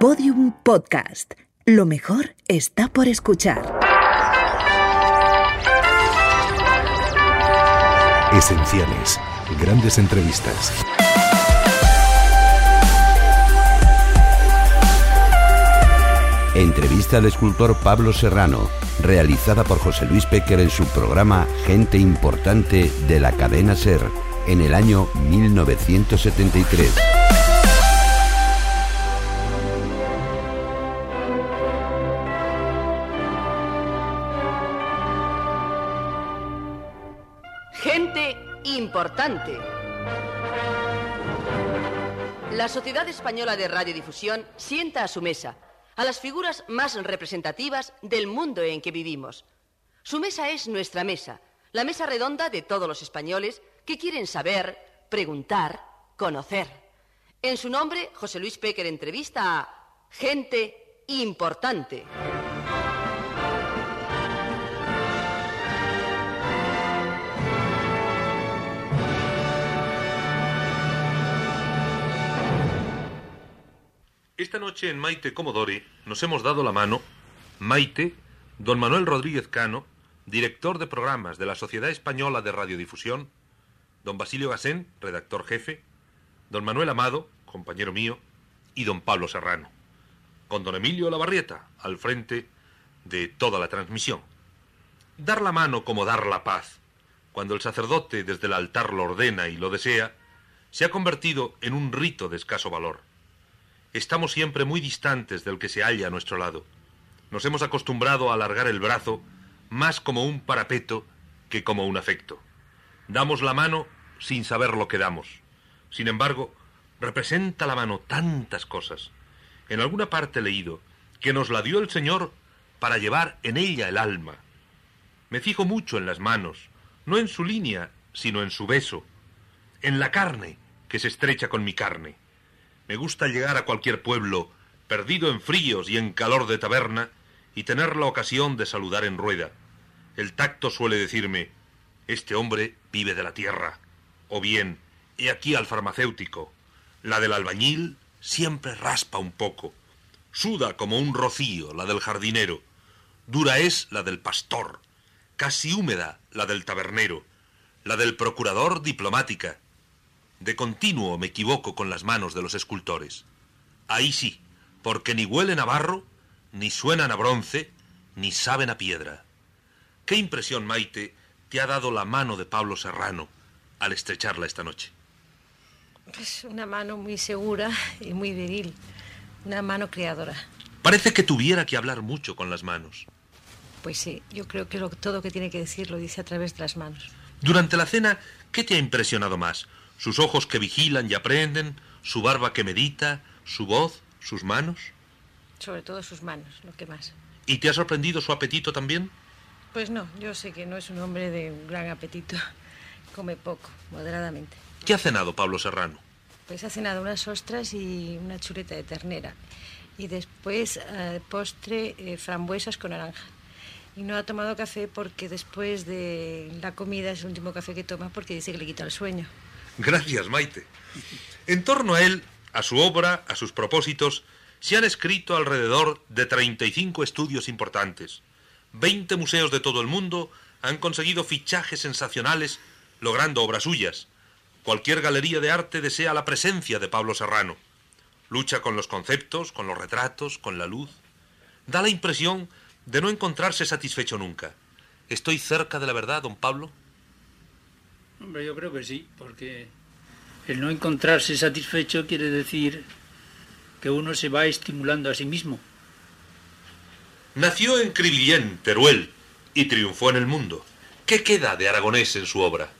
Podium Podcast. Lo mejor está por escuchar. Esenciales. Grandes entrevistas. Entrevista al escultor Pablo Serrano, realizada por José Luis Péquer en su programa Gente Importante de la cadena Ser, en el año 1973. La Sociedad Española de Radiodifusión sienta a su mesa a las figuras más representativas del mundo en que vivimos. Su mesa es nuestra mesa, la mesa redonda de todos los españoles que quieren saber, preguntar, conocer. En su nombre, José Luis Péquer entrevista a gente importante. Esta noche en Maite Comodore nos hemos dado la mano Maite, don Manuel Rodríguez Cano, director de programas de la Sociedad Española de Radiodifusión, don Basilio Gasén, redactor jefe, don Manuel Amado, compañero mío, y don Pablo Serrano, con don Emilio Lavarrieta al frente de toda la transmisión. Dar la mano como dar la paz, cuando el sacerdote desde el altar lo ordena y lo desea, se ha convertido en un rito de escaso valor estamos siempre muy distantes del que se halla a nuestro lado. Nos hemos acostumbrado a alargar el brazo más como un parapeto que como un afecto. Damos la mano sin saber lo que damos. Sin embargo, representa la mano tantas cosas. En alguna parte he leído que nos la dio el Señor para llevar en ella el alma. Me fijo mucho en las manos, no en su línea, sino en su beso, en la carne que se estrecha con mi carne. Me gusta llegar a cualquier pueblo, perdido en fríos y en calor de taberna, y tener la ocasión de saludar en rueda. El tacto suele decirme, este hombre vive de la tierra. O bien, he aquí al farmacéutico. La del albañil siempre raspa un poco. Suda como un rocío la del jardinero. Dura es la del pastor. Casi húmeda la del tabernero. La del procurador diplomática de continuo me equivoco con las manos de los escultores. Ahí sí, porque ni huelen a barro, ni suenan a bronce, ni saben a piedra. ¿Qué impresión, Maite, te ha dado la mano de Pablo Serrano al estrecharla esta noche? Pues una mano muy segura y muy viril. Una mano creadora. Parece que tuviera que hablar mucho con las manos. Pues sí, yo creo que lo, todo lo que tiene que decir lo dice a través de las manos. Durante la cena, ¿qué te ha impresionado más? Sus ojos que vigilan y aprenden, su barba que medita, su voz, sus manos. Sobre todo sus manos, lo que más. ¿Y te ha sorprendido su apetito también? Pues no, yo sé que no es un hombre de un gran apetito. Come poco, moderadamente. ¿Qué ha cenado Pablo Serrano? Pues ha cenado unas ostras y una chuleta de ternera. Y después, eh, postre, eh, frambuesas con naranja. Y no ha tomado café porque después de la comida es el último café que toma porque dice que le quita el sueño. Gracias, Maite. En torno a él, a su obra, a sus propósitos, se han escrito alrededor de 35 estudios importantes. 20 museos de todo el mundo han conseguido fichajes sensacionales logrando obras suyas. Cualquier galería de arte desea la presencia de Pablo Serrano. Lucha con los conceptos, con los retratos, con la luz. Da la impresión de no encontrarse satisfecho nunca. ¿Estoy cerca de la verdad, don Pablo? Hombre, yo creo que sí, porque el no encontrarse satisfecho quiere decir que uno se va estimulando a sí mismo. Nació en Cribillén, Teruel, y triunfó en el mundo. ¿Qué queda de Aragonés en su obra?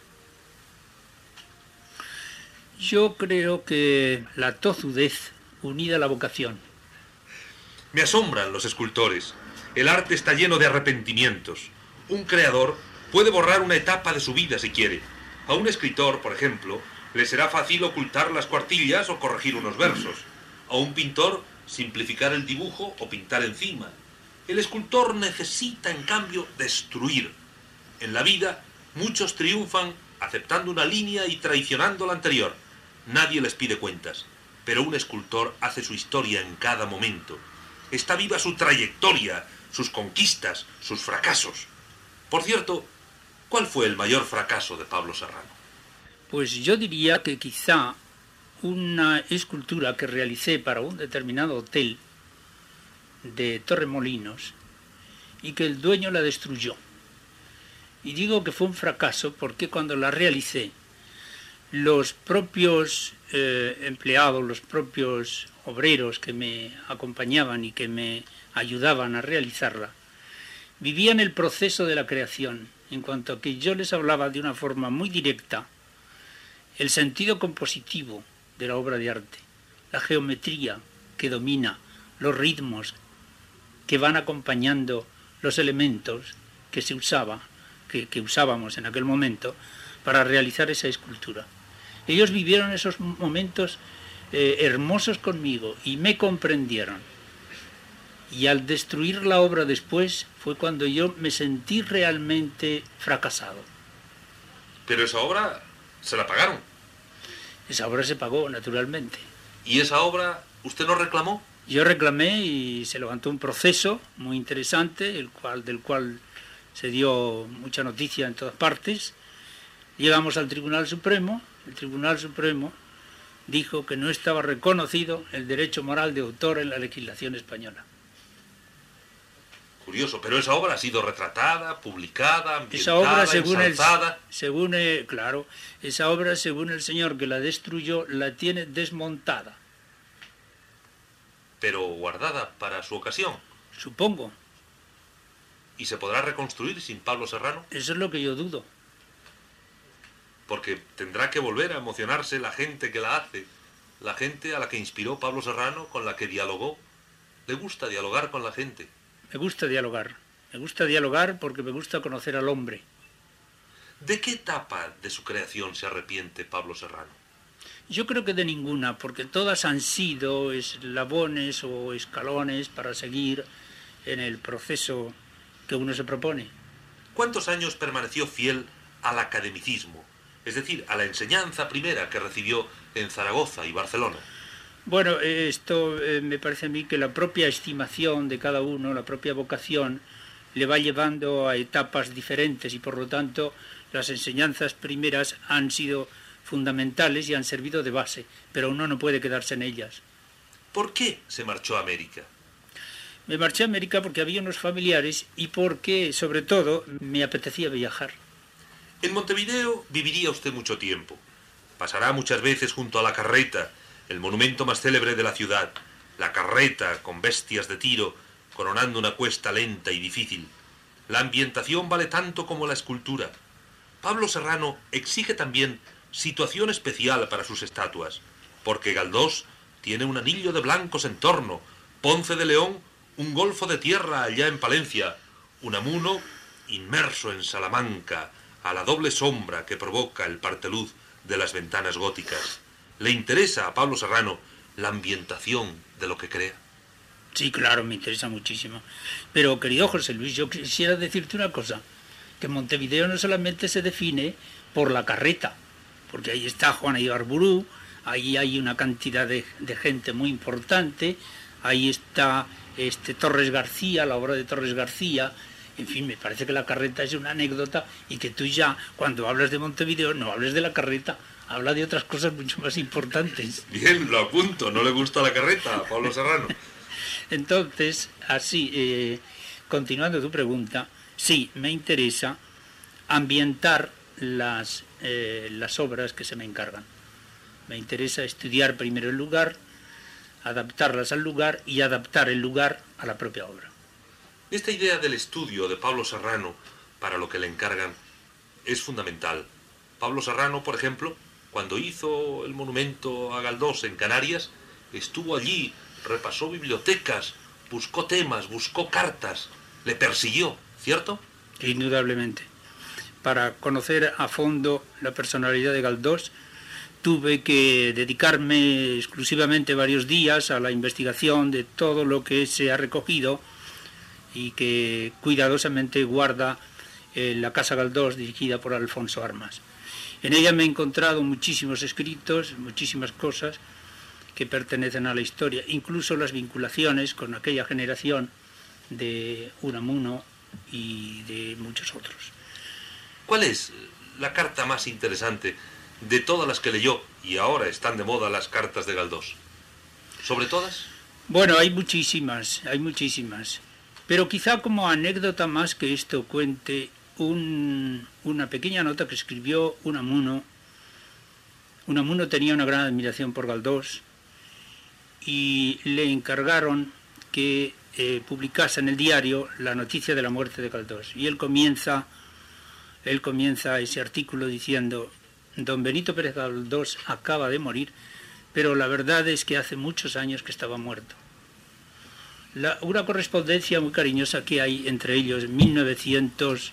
Yo creo que la tozudez unida a la vocación. Me asombran los escultores. El arte está lleno de arrepentimientos. Un creador puede borrar una etapa de su vida si quiere, a un escritor, por ejemplo, le será fácil ocultar las cuartillas o corregir unos versos. A un pintor, simplificar el dibujo o pintar encima. El escultor necesita, en cambio, destruir. En la vida, muchos triunfan aceptando una línea y traicionando la anterior. Nadie les pide cuentas. pero un escultor hace su historia en cada momento. Está viva su trayectoria, sus conquistas, sus fracasos. Por cierto, ¿cuál fue el mayor fracaso de Pablo Serrano? Pues yo diría que quizá una escultura que realicé para un determinado hotel de Torremolinos y que el dueño la destruyó. Y digo que fue un fracaso porque cuando la realicé, los propios eh, empleados, los propios obreros que me acompañaban y que me ayudaban a realizarla, vivían el proceso de la creación, en cuanto a que yo les hablaba de una forma muy directa el sentido compositivo de la obra de arte, la geometría que domina, los ritmos que van acompañando los elementos que se usaba, que, usábamos en aquel momento para realizar esa escultura. Ellos vivieron esos momentos eh, hermosos conmigo y me comprendieron. Y al destruir la obra después fue cuando yo me sentí realmente fracasado. Pero esa obra se la pagaron. Esa obra se pagó, naturalmente. ¿Y esa obra usted no reclamó? Yo reclamé y se levantó un proceso muy interesante, el cual, del cual se dio mucha noticia en todas partes. Llegamos al Tribunal Supremo el Tribunal Supremo dijo que no estaba reconocido el derecho moral de autor en la legislación española. Curioso, pero esa obra ha sido retratada, publicada, ambientada, esa obra según ensalzada. el, según el, claro, esa obra según el señor que la destruyó la tiene desmontada. Pero guardada para su ocasión. Supongo. ¿Y se podrá reconstruir sin Pablo Serrano? Eso es lo que yo dudo porque tendrá que volver a emocionarse la gente que la hace, la gente a la que inspiró Pablo Serrano, con la que dialogó. Le gusta dialogar con la gente. Me gusta dialogar. Me gusta dialogar porque me gusta conocer al hombre. ¿De qué etapa de su creación se arrepiente Pablo Serrano? Yo creo que de ninguna, porque todas han sido eslabones o escalones para seguir en el proceso que uno se propone. ¿Cuántos años permaneció fiel al academicismo, es decir, a la enseñanza primera que recibió en Zaragoza y Barcelona. Bueno, esto eh, me parece a mí que la propia estimación de cada uno, la propia vocación, le va llevando a etapas diferentes y por lo tanto las enseñanzas primeras han sido fundamentales y han servido de base, pero uno no puede quedarse en ellas. ¿Por qué se marchó a América? Me marché a América porque había unos familiares y porque, sobre todo, me apetecía viajar. En Montevideo viviría usted mucho tiempo. Pasará muchas veces junto a la carreta, el monumento más célebre de la ciudad, la carreta con bestias de tiro, coronando una cuesta lenta y difícil. La ambientación vale tanto como la escultura. Pablo Serrano exige también situación especial para sus estatuas, porque Galdós tiene un anillo de blancos en torno, Ponce de León un golfo de tierra allá en Palencia, Unamuno inmerso en Salamanca, a la doble sombra que provoca el parteluz de las ventanas góticas. ¿Le interesa a Pablo Serrano la ambientación de lo que crea? Sí, claro, me interesa muchísimo. Pero, querido José Luis, yo quisiera decirte una cosa, que Montevideo no solamente se define por la carreta, porque ahí está Juan Ibarburú, ahí hay una cantidad de, de, gente muy importante, ahí está este Torres García, la obra de Torres García, en fin, me parece que la carreta es una anécdota y que tú ya, cuando hablas de Montevideo, no hables de la carreta, habla de otras cosas mucho más importantes. Bien, lo apunto, no le gusta la carreta Pablo Serrano. Entonces, así, eh, continuando tu pregunta, sí, me interesa ambientar las, eh, las obras que se me encargan. Me interesa estudiar primero el lugar, adaptarlas al lugar y adaptar el lugar a la propia obra. Esta idea del estudio de Pablo Serrano para lo que le encargan es fundamental. Pablo Serrano, por ejemplo, cuando hizo el monumento a Galdós en Canarias, estuvo allí, repasó bibliotecas, buscó temas, buscó cartas, le persiguió, ¿cierto? Indudablemente. Para conocer a fondo la personalidad de Galdós, tuve que dedicarme exclusivamente varios días a la investigación de todo lo que se ha recogido y que cuidadosamente guarda la Casa Galdós dirigida por Alfonso Armas. En ella me he encontrado muchísimos escritos, muchísimas cosas que pertenecen a la historia, incluso las vinculaciones con aquella generación de Unamuno y de muchos otros. ¿Cuál es la carta más interesante de todas las que leyó y ahora están de moda las cartas de Galdós? ¿Sobre todas? Bueno, hay muchísimas, hay muchísimas. Pero quizá como anécdota más que esto cuente una pequeña nota que escribió Unamuno. Unamuno tenía una gran admiración por Galdós y le encargaron que eh, publicase en el diario la noticia de la muerte de Galdós. Y él comienza, él comienza ese artículo diciendo, don Benito Pérez Galdós acaba de morir, pero la verdad es que hace muchos años que estaba muerto una correspondencia muy cariñosa que hay entre ellos, 1900,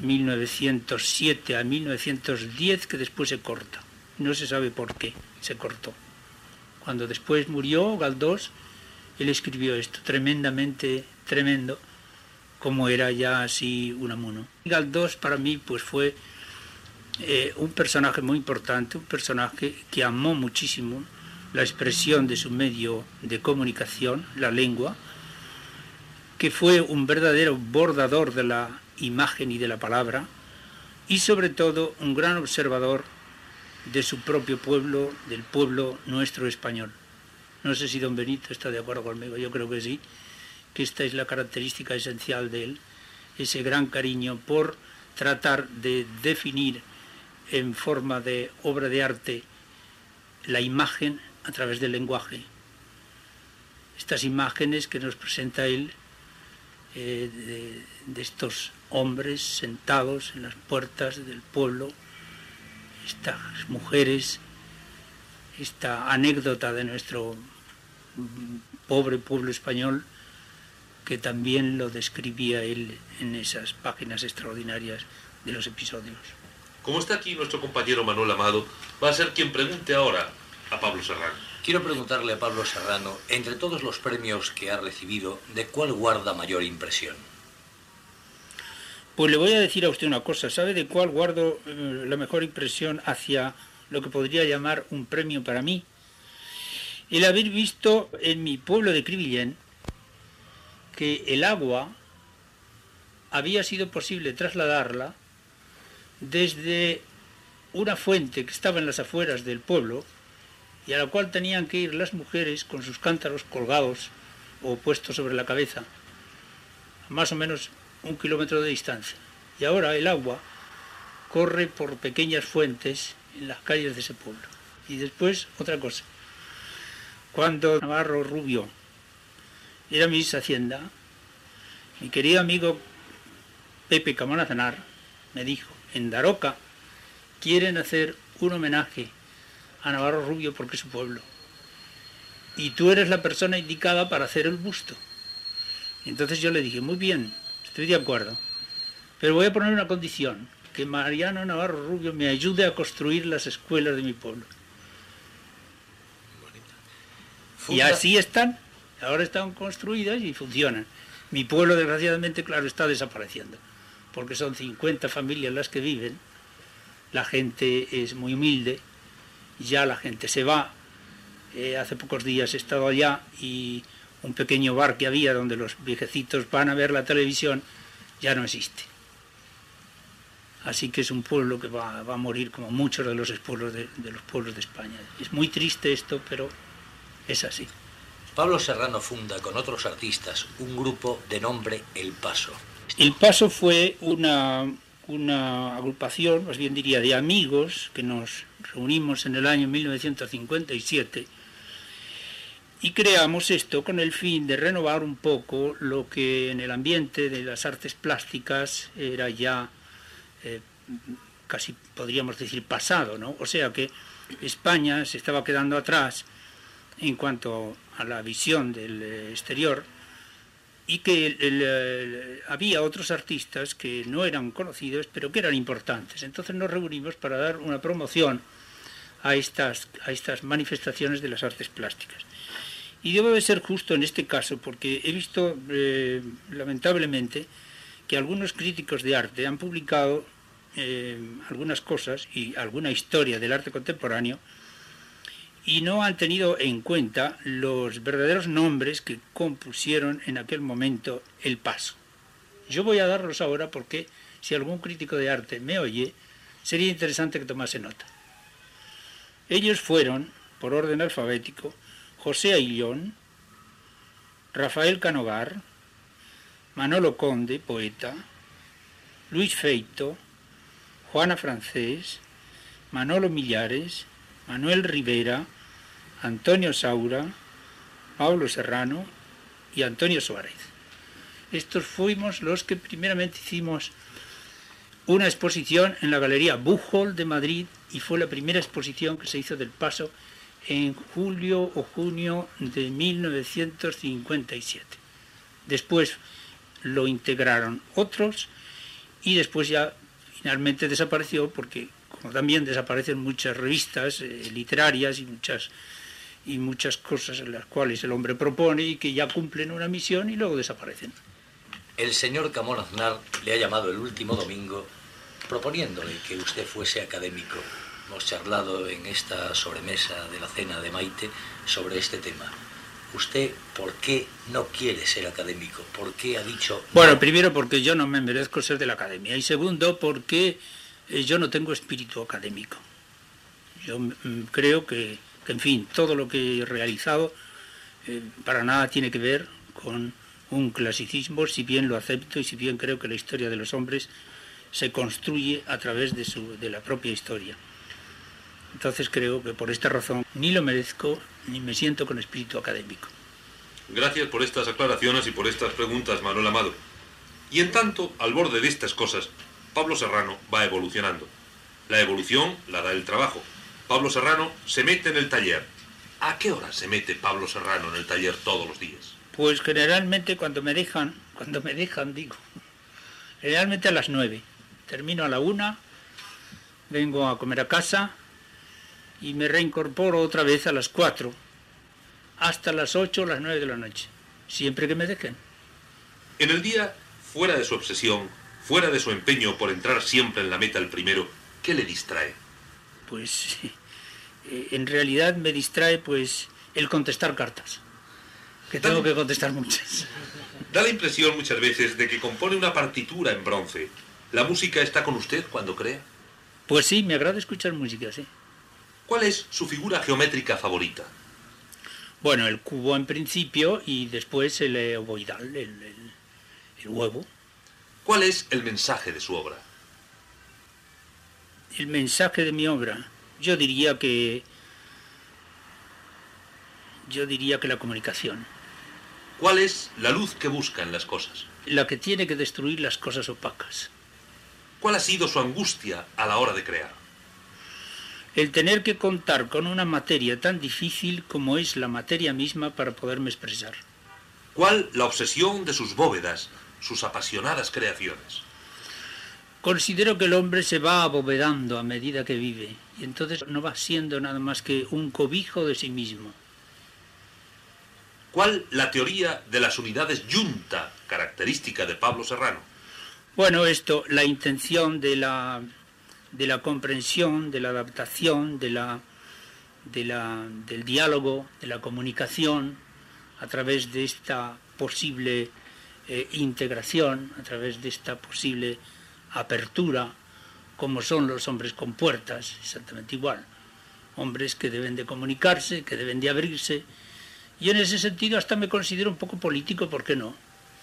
1907 a 1910, que después se corta. No se sabe por qué se cortó. Cuando después murió Galdós, él escribió esto, tremendamente tremendo, como era ya así Unamuno. Galdós para mí pues fue eh, un personaje muy importante, un personaje que amó muchísimo la expresión de su medio de comunicación, la lengua, que fue un verdadero bordador de la imagen y de la palabra, y sobre todo un gran observador de su propio pueblo, del pueblo nuestro español. No sé si don Benito está de acuerdo conmigo, yo creo que sí, que esta es la característica esencial de él, ese gran cariño por tratar de definir en forma de obra de arte la imagen a través del lenguaje. Estas imágenes que nos presenta él eh, de, estos hombres sentados en las puertas del pueblo, estas mujeres, esta anécdota de nuestro pobre pueblo español que también lo describía él en esas páginas extraordinarias de los episodios. Como está aquí nuestro compañero Manuel Amado, va a ser quien pregunte ahora a Pablo Serrano. Quiero preguntarle a Pablo Serrano, entre todos los premios que ha recibido, ¿de cuál guarda mayor impresión? Pues le voy a decir a usted una cosa, ¿sabe de cuál guardo eh, la mejor impresión hacia lo que podría llamar un premio para mí? El haber visto en mi pueblo de Cribillén que el agua había sido posible trasladarla desde una fuente que estaba en las afueras del pueblo, y a la cual tenían que ir las mujeres con sus cántaros colgados o puestos sobre la cabeza, más o menos un kilómetro de distancia. Y ahora el agua corre por pequeñas fuentes en las calles de ese pueblo. Y después otra cosa. Cuando Navarro Rubio era ministro de Hacienda, mi querido amigo Pepe Camanazanar me dijo, en Daroca quieren hacer un homenaje a Navarro Rubio porque es su pueblo. Y tú eres la persona indicada para hacer el busto. entonces yo le dije, muy bien, estoy de acuerdo, pero voy a poner una condición, que Mariano Navarro Rubio me ayude a construir las escuelas de mi pueblo. Y así están, ahora están construidas y funcionan. Mi pueblo, desgraciadamente, claro, está desapareciendo, porque son 50 familias las que viven, la gente es muy humilde, ya la gente se va. Eh, hace pocos días he estado allá y un pequeño bar que había donde los viejecitos van a ver la televisión ya no existe. Así que es un pueblo que va, a morir como muchos de los pueblos de, de los pueblos de España. Es muy triste esto, pero es así. Pablo Serrano funda con otros artistas un grupo de nombre El Paso. El Paso fue una, una agrupación, más bien diría, de amigos que nos reunimos en el año 1957 y creamos esto con el fin de renovar un poco lo que en el ambiente de las artes plásticas era ya eh, casi podríamos decir pasado, ¿no? O sea que España se estaba quedando atrás en cuanto a la visión del exterior y que había otros artistas que no eran conocidos, pero que eran importantes. Entonces nos reunimos para dar una promoción a estas, a estas manifestaciones de las artes plásticas. Y debo de ser justo en este caso, porque he visto, eh, lamentablemente, que algunos críticos de arte han publicado eh, algunas cosas y alguna historia del arte contemporáneo y no han tenido en cuenta los verdaderos nombres que compusieron en aquel momento el paso. Yo voy a darlos ahora porque si algún crítico de arte me oye, sería interesante que tomase nota. Ellos fueron, por orden alfabético, José Aillón, Rafael Canogar, Manolo Conde, poeta, Luis Feito, Juana Francés, Manolo Millares, Manuel Rivera, Antonio Saura, Pablo Serrano y Antonio Suárez. Estos fuimos los que primeramente hicimos una exposición en la Galería Bujol de Madrid y fue la primera exposición que se hizo del paso en julio o junio de 1957. Después lo integraron otros y después ya finalmente desapareció porque como también desaparecen muchas revistas eh, literarias y muchas y muchas cosas en las cuales el hombre propone y que ya cumplen una misión y luego desaparecen. El señor Camón Aznar le ha llamado el último domingo proponiéndole que usted fuese académico. Hemos charlado en esta sobremesa de la cena de Maite sobre este tema. ¿Usted por qué no quiere ser académico? ¿Por qué ha dicho... Bueno, primero porque yo no me merezco ser de la academia y segundo porque eh, yo no tengo espíritu académico. Yo mm, creo que, en fin, todo lo que he realizado eh, para nada tiene que ver con un clasicismo, si bien lo acepto y si bien creo que la historia de los hombres se construye a través de, la propia historia. Entonces creo que por esta razón ni lo merezco ni me siento con espíritu académico. Gracias por estas aclaraciones y por estas preguntas, Manuel Amado. Y en tanto, al borde de estas cosas, Pablo Serrano va evolucionando. La evolución la da el trabajo. Pablo Serrano se mete en el taller. ¿A qué hora se mete Pablo Serrano en el taller todos los días? Pues generalmente cuando me dejan, cuando me dejan digo, generalmente a las nueve. Termino a la una, vengo a comer a casa, y me reincorporo otra vez a las 4 hasta las 8 o las 9 de la noche, siempre que me dejen. En el día, fuera de su obsesión, fuera de su empeño por entrar siempre en la meta el primero, ¿qué le distrae? Pues eh, en realidad me distrae pues el contestar cartas, que tengo que contestar muchas. Da la impresión muchas veces de que compone una partitura en bronce. ¿La música está con usted cuando cree? Pues sí, me agrada escuchar música, sí. ¿Cuál es su figura geométrica favorita? Bueno, el cubo en principio y después el ovoidal, el, el, huevo. ¿Cuál es el mensaje de su obra? El mensaje de mi obra, yo diría que yo diría que la comunicación. ¿Cuál es la luz que busca en las cosas? La que tiene que destruir las cosas opacas. ¿Cuál ha sido su angustia a la hora de crear? El tener que contar con una materia tan difícil como es la materia misma para poderme expresar. ¿Cuál la obsesión de sus bóvedas, sus apasionadas creaciones? Considero que el hombre se va abovedando a medida que vive y entonces no va siendo nada más que un cobijo de sí mismo. ¿Cuál la teoría de las unidades yunta, característica de Pablo Serrano? Bueno, esto, la intención de la de la comprensión, de la adaptación, de la, del diálogo, de la comunicación, a través de esta posible eh, integración, a través de esta posible apertura, como son los hombres con puertas, exactamente igual. Hombres que deben de comunicarse, que deben de abrirse. Y en ese sentido hasta me considero un poco político, ¿por qué no?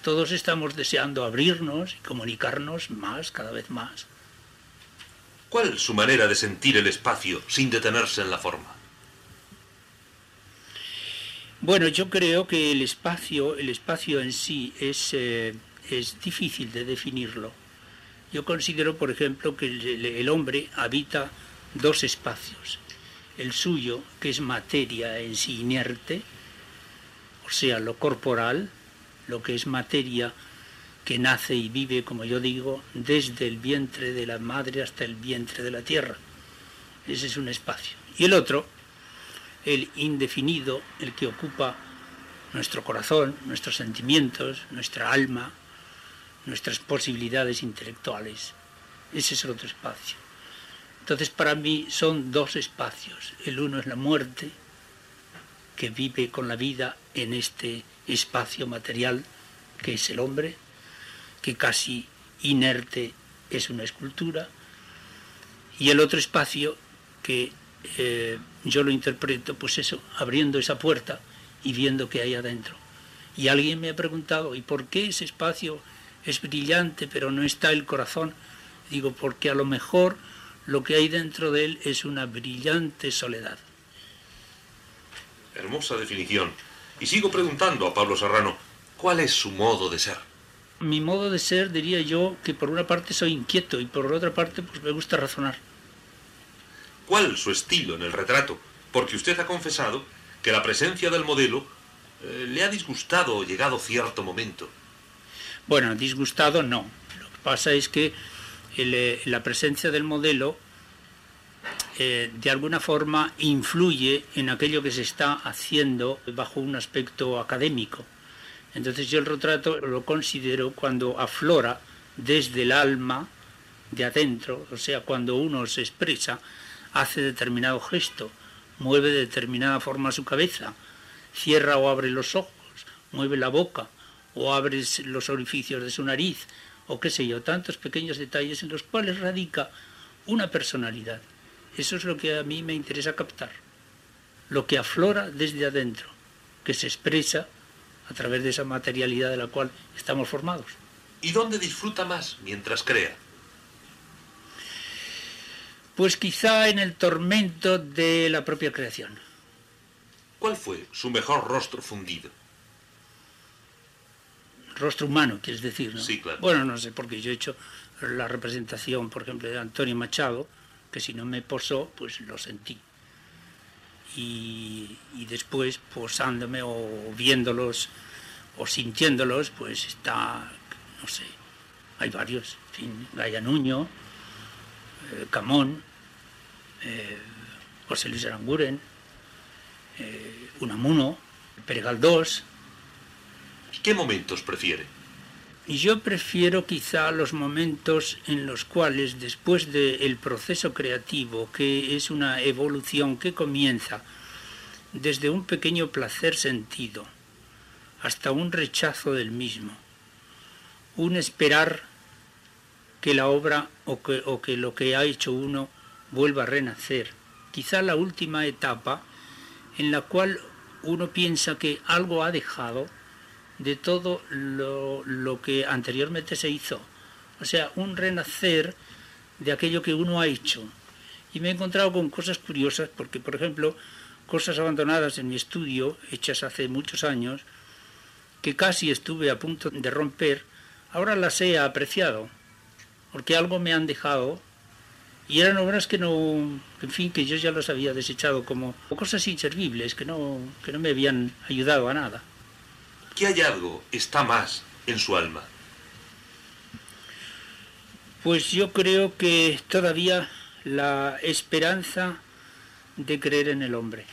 Todos estamos deseando abrirnos y comunicarnos más, cada vez más. ¿Cuál su manera de sentir el espacio sin detenerse en la forma? Bueno, yo creo que el espacio, el espacio en sí es, eh, es difícil de definirlo. Yo considero, por ejemplo, que el, el hombre habita dos espacios. El suyo, que es materia en sí inerte, o sea, lo corporal, lo que es materia que nace y vive, como yo digo, desde el vientre de la madre hasta el vientre de la tierra. Ese es un espacio. Y el otro, el indefinido, el que ocupa nuestro corazón, nuestros sentimientos, nuestra alma, nuestras posibilidades intelectuales. Ese es el otro espacio. Entonces para mí son dos espacios. El uno es la muerte que vive con la vida en este espacio material que es el hombre, que casi inerte es una escultura, y el otro espacio que eh, yo lo interpreto, pues eso, abriendo esa puerta y viendo qué hay adentro. Y alguien me ha preguntado, ¿y por qué ese espacio es brillante pero no está el corazón? Digo, porque a lo mejor lo que hay dentro de él es una brillante soledad. Hermosa definición. Y sigo preguntando a Pablo Serrano, ¿cuál es su modo de ser? Mi modo de ser diría yo que por una parte soy inquieto y por otra parte pues me gusta razonar. ¿Cuál su estilo en el retrato? Porque usted ha confesado que la presencia del modelo eh, le ha disgustado llegado cierto momento. Bueno, disgustado no. Lo que pasa es que eh, la presencia del modelo eh, de alguna forma influye en aquello que se está haciendo bajo un aspecto académico. Entonces yo el retrato lo considero cuando aflora desde el alma de adentro, o sea, cuando uno se expresa hace determinado gesto, mueve de determinada forma su cabeza, cierra o abre los ojos, mueve la boca o abre los orificios de su nariz, o qué sé yo, tantos pequeños detalles en los cuales radica una personalidad. Eso es lo que a mí me interesa captar, lo que aflora desde adentro, que se expresa a través de esa materialidad de la cual estamos formados. ¿Y dónde disfruta más mientras crea? Pues quizá en el tormento de la propia creación. ¿Cuál fue su mejor rostro fundido? Rostro humano, quieres decir, ¿no? Sí, claro. Bueno, no sé, porque yo he hecho la representación, por ejemplo, de Antonio Machado, que si no me posó, pues lo sentí. Y, y después, posándome o viéndolos o sintiéndolos, pues está, no sé, hay varios, en fin, Gaya Nuño, eh, Camón, eh, José Luis Aranguren, eh, Unamuno, Pere Galdós. ¿Qué momentos prefiere? Y yo prefiero quizá los momentos en los cuales después del proceso creativo, que es una evolución que comienza desde un pequeño placer sentido hasta un rechazo del mismo, un esperar que la obra o que, o que lo que ha hecho uno vuelva a renacer. Quizá la última etapa en la cual uno piensa que algo ha dejado de todo lo, lo, que anteriormente se hizo. O sea, un renacer de aquello que uno ha hecho. Y me he encontrado con cosas curiosas porque, por ejemplo, cosas abandonadas en mi estudio, hechas hace muchos años, que casi estuve a punto de romper, ahora las he apreciado, porque algo me han dejado y eran obras que no, en fin, que yo ya las había desechado como cosas inservibles, que no, que no me habían ayudado a nada. ¿Qué hallazgo está más en su alma? Pues yo creo que todavía la esperanza de creer en el hombre.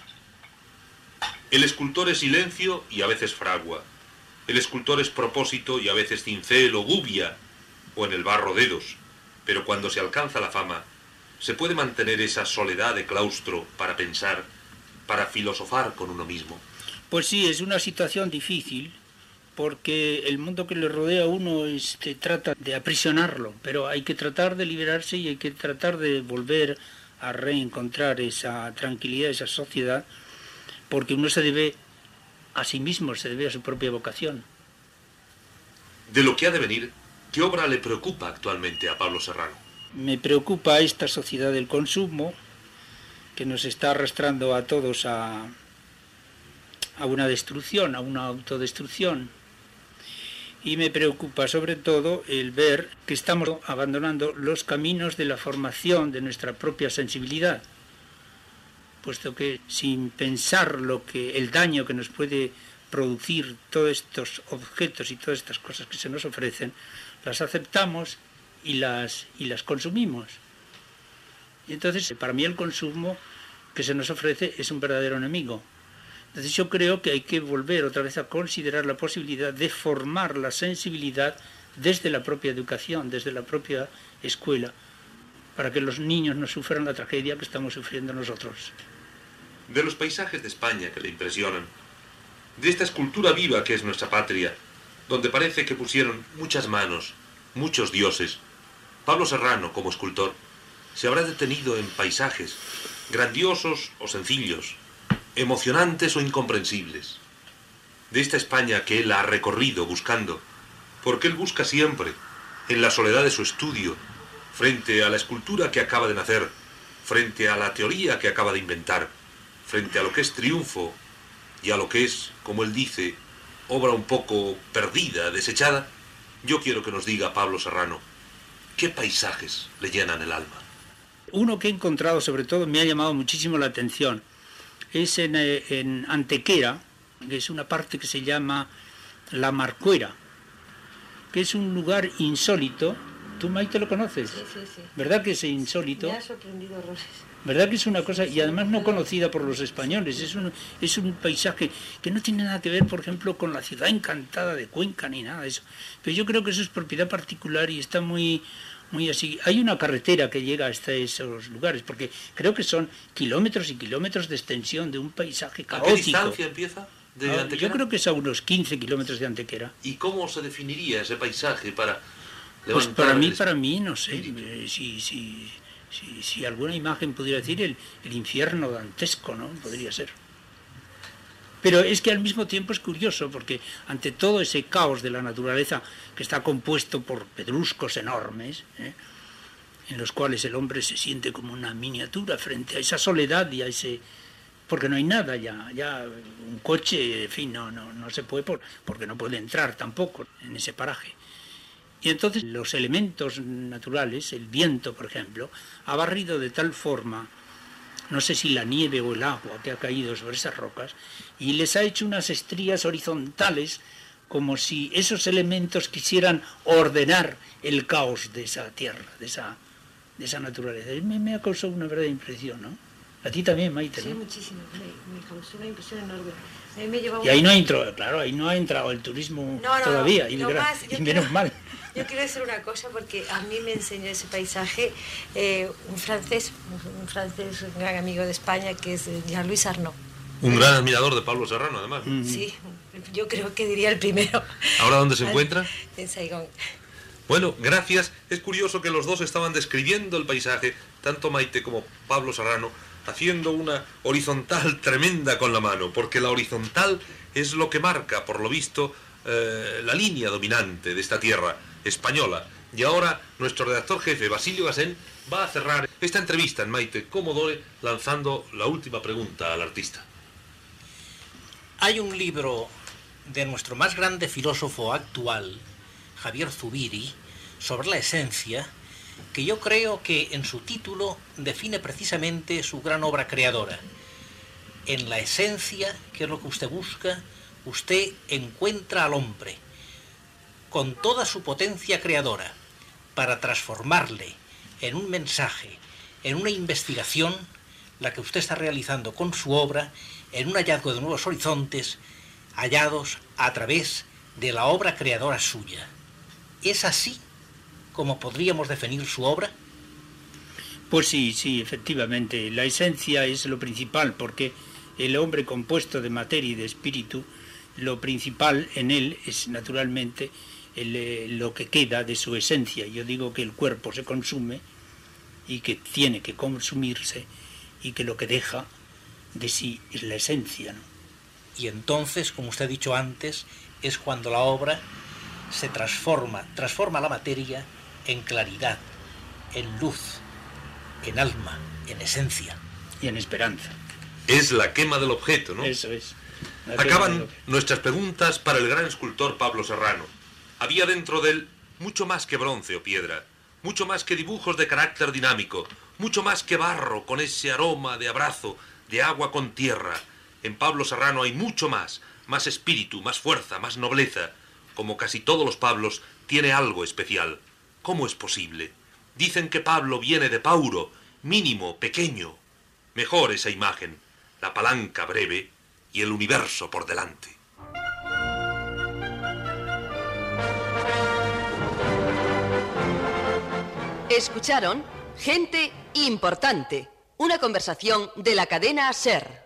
El escultor es silencio y a veces fragua. El escultor es propósito y a veces cincel o gubia, o en el barro dedos. Pero cuando se alcanza la fama, ¿Se puede mantener esa soledad de claustro para pensar, para filosofar con uno mismo? Pues sí, es una situación difícil porque el mundo que le rodea a uno este, trata de aprisionarlo, pero hay que tratar de liberarse y hay que tratar de volver a reencontrar esa tranquilidad, esa sociedad, porque uno se debe a sí mismo, se debe a su propia vocación. De lo que ha de venir, ¿qué obra le preocupa actualmente a Pablo Serrano? me preocupa esta sociedad del consumo que nos está arrastrando a todos a, a una destrucción, a una autodestrucción. Y me preocupa sobre todo el ver que estamos abandonando los caminos de la formación de nuestra propia sensibilidad, puesto que sin pensar lo que el daño que nos puede producir todos estos objetos y todas estas cosas que se nos ofrecen, las aceptamos y las, y las consumimos. Y entonces, para mí el consumo que se nos ofrece es un verdadero enemigo. Entonces yo creo que hay que volver otra vez a considerar la posibilidad de formar la sensibilidad desde la propia educación, desde la propia escuela, para que los niños no sufran la tragedia que estamos sufriendo nosotros. de los paisajes de España que le impresionan, de esta escultura viva que es nuestra patria, donde parece que pusieron muchas manos, muchos dioses. Pablo Serrano, como escultor, se habrá detenido en paisajes, grandiosos o sencillos, emocionantes o incomprensibles. De esta España que él ha recorrido buscando, porque él busca siempre, en la soledad de su estudio, frente a la escultura que acaba de nacer, frente a la teoría que acaba de inventar, frente a lo que es triunfo y a lo que es, como él dice, obra un poco perdida, desechada, yo quiero que nos diga Pablo Serrano, ¿qué paisajes le llenan el alma? Uno que he encontrado, sobre todo, me ha llamado muchísimo la atención, es en, eh, en Antequera, que es una parte que se llama La Marcuera, que es un lugar insólito. ¿Tú, Maite, lo conoces? Sí, sí, sí. ¿Verdad que es insólito? Me ha sorprendido Roses. ¿Verdad que es una cosa, y además no conocida por los españoles? Es un, es un paisaje que no tiene nada que ver, por ejemplo, con la ciudad encantada de Cuenca ni nada de eso. Pero yo creo que eso es propiedad particular y está muy, muy así. Hay una carretera que llega hasta esos lugares, porque creo que son kilómetros y kilómetros de extensión de un paisaje ¿A caótico. qué distancia empieza de Ah, Antequera? yo creo que es a unos 15 kilómetros de Antequera. ¿Y cómo se definiría ese paisaje para Pues para mí, para mí, no sé, eh, si, si, si, si alguna imagen pudiera decir el, el infierno dantesco, ¿no? Podría ser. Pero es que al mismo tiempo es curioso, porque ante todo ese caos de la naturaleza que está compuesto por pedruscos enormes, ¿eh? en los cuales el hombre se siente como una miniatura frente a esa soledad y a ese... porque no hay nada ya, ya un coche, en fin, no, no, no se puede, por- porque no puede entrar tampoco en ese paraje. Y entonces los elementos naturales, el viento, por ejemplo, ha barrido de tal forma, no sé si la nieve o el agua que ha caído sobre esas rocas, y les ha hecho unas estrías horizontales como si esos elementos quisieran ordenar el caos de esa tierra, de esa, de esa naturaleza. Y me, me ha causado una verdadera impresión, ¿no? A ti también, Maite, Sí, ¿no? muchísimo. Me, me causó una impresión enorme. A mí me llevaba Y ahí no ha entrado, claro, ahí no ha entrado el turismo No, no, todavía, y, lo gra- más, yo y menos quiero- mal. Yo quiero decir una cosa porque a mí me enseñó ese paisaje eh, un francés, un francés, un gran amigo de España que es Jean-Louis Arnaud. Un gran admirador de Pablo Serrano, además. Sí, yo creo que diría el primero. ¿Ahora dónde se encuentra? En Saigón. Bueno, gracias. Es curioso que los dos estaban describiendo el paisaje, tanto Maite como Pablo Serrano, haciendo una horizontal tremenda con la mano, porque la horizontal es lo que marca, por lo visto, eh, la línea dominante de esta tierra española. Y ahora nuestro redactor jefe, Basilio Gasén, va a cerrar esta entrevista en Maite Comodore lanzando la última pregunta al artista. Hay un libro de nuestro más grande filósofo actual, Javier Zubiri, sobre la esencia, que yo creo que en su título define precisamente su gran obra creadora. En la esencia, que es lo que usted busca, usted encuentra al hombre, con toda su potencia creadora, para transformarle en un mensaje, en una investigación, la que usted está realizando con su obra, en un hallazgo de nuevos horizontes, hallados a través de la obra creadora suya. ¿Es así como podríamos definir su obra? Pues sí, sí, efectivamente. La esencia es lo principal, porque el hombre compuesto de materia y de espíritu, lo principal en él es naturalmente el, eh, lo que queda de su esencia. Yo digo que el cuerpo se consume y que tiene que consumirse y que lo que deja de sí es la esencia. ¿no? Y entonces, como usted ha dicho antes, es cuando la obra se transforma, transforma la materia en claridad, en luz, en alma, en esencia. Y en esperanza. Es la quema del objeto, ¿no? Eso es. Acaban nuestras preguntas para el gran escultor Pablo Serrano. Había dentro de él mucho más que bronce o piedra, mucho más que dibujos de carácter dinámico, mucho más que barro con ese aroma de abrazo, de agua con tierra. En Pablo Serrano hay mucho más, más espíritu, más fuerza, más nobleza. Como casi todos los Pablos, tiene algo especial. ¿Cómo es posible? Dicen que Pablo viene de Pauro, mínimo, pequeño. Mejor esa imagen, la palanca breve y el universo por delante. Escucharon Gente Importante Una conversación de la cadena Ser.